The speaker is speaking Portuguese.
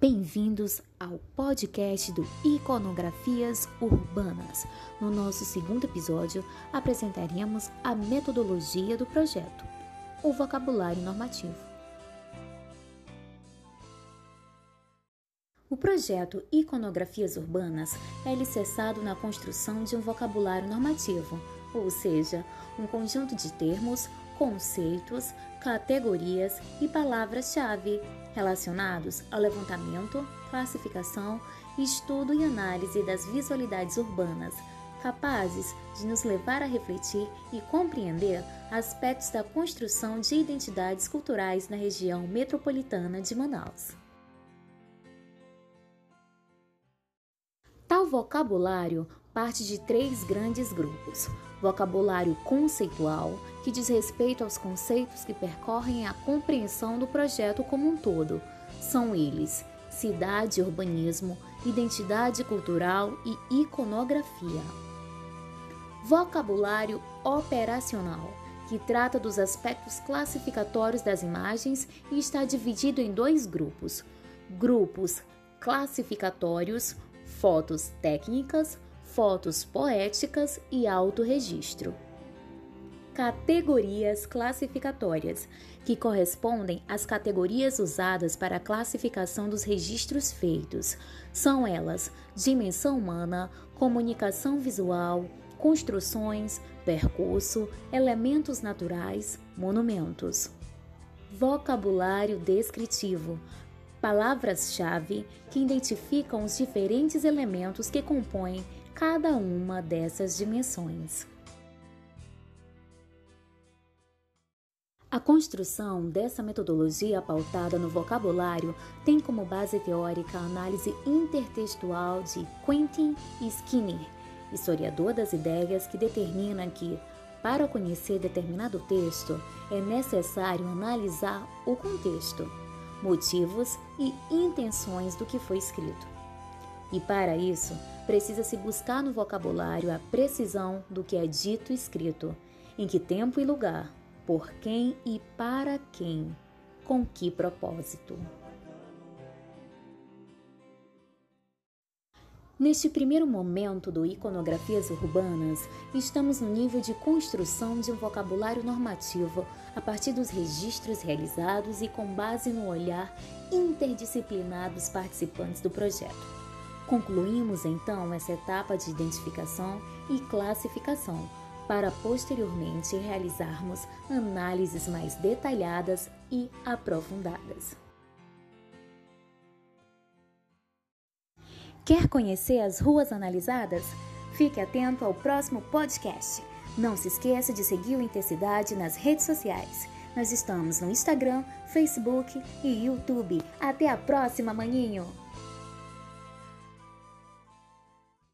Bem-vindos ao podcast do Iconografias Urbanas. No nosso segundo episódio, apresentaremos a metodologia do projeto, o vocabulário normativo. O projeto Iconografias Urbanas é alicerçado na construção de um vocabulário normativo, ou seja, um conjunto de termos, conceitos, categorias e palavras-chave relacionados ao levantamento, classificação, estudo e análise das visualidades urbanas, capazes de nos levar a refletir e compreender aspectos da construção de identidades culturais na região metropolitana de Manaus. Tal vocabulário parte de três grandes grupos: vocabulário conceitual, que diz respeito aos conceitos que percorrem a compreensão do projeto como um todo. São eles: cidade e urbanismo, identidade cultural e iconografia. Vocabulário operacional, que trata dos aspectos classificatórios das imagens e está dividido em dois grupos: grupos classificatórios, fotos técnicas, fotos poéticas e autorregistro. Categorias classificatórias, que correspondem às categorias usadas para a classificação dos registros feitos. São elas dimensão humana, comunicação visual, construções, percurso, elementos naturais, monumentos. Vocabulário descritivo palavras-chave que identificam os diferentes elementos que compõem cada uma dessas dimensões. A construção dessa metodologia pautada no vocabulário tem como base teórica a análise intertextual de Quentin Skinner, historiador das ideias que determina que, para conhecer determinado texto, é necessário analisar o contexto, motivos e intenções do que foi escrito. E para isso, precisa-se buscar no vocabulário a precisão do que é dito e escrito, em que tempo e lugar, por quem e para quem, com que propósito. Neste primeiro momento do Iconografias Urbanas, estamos no nível de construção de um vocabulário normativo a partir dos registros realizados e com base no olhar interdisciplinar dos participantes do projeto. Concluímos então essa etapa de identificação e classificação, para posteriormente realizarmos análises mais detalhadas e aprofundadas. Quer conhecer as ruas analisadas? Fique atento ao próximo podcast. Não se esqueça de seguir o Intensidade nas redes sociais. Nós estamos no Instagram, Facebook e YouTube. Até a próxima, maninho!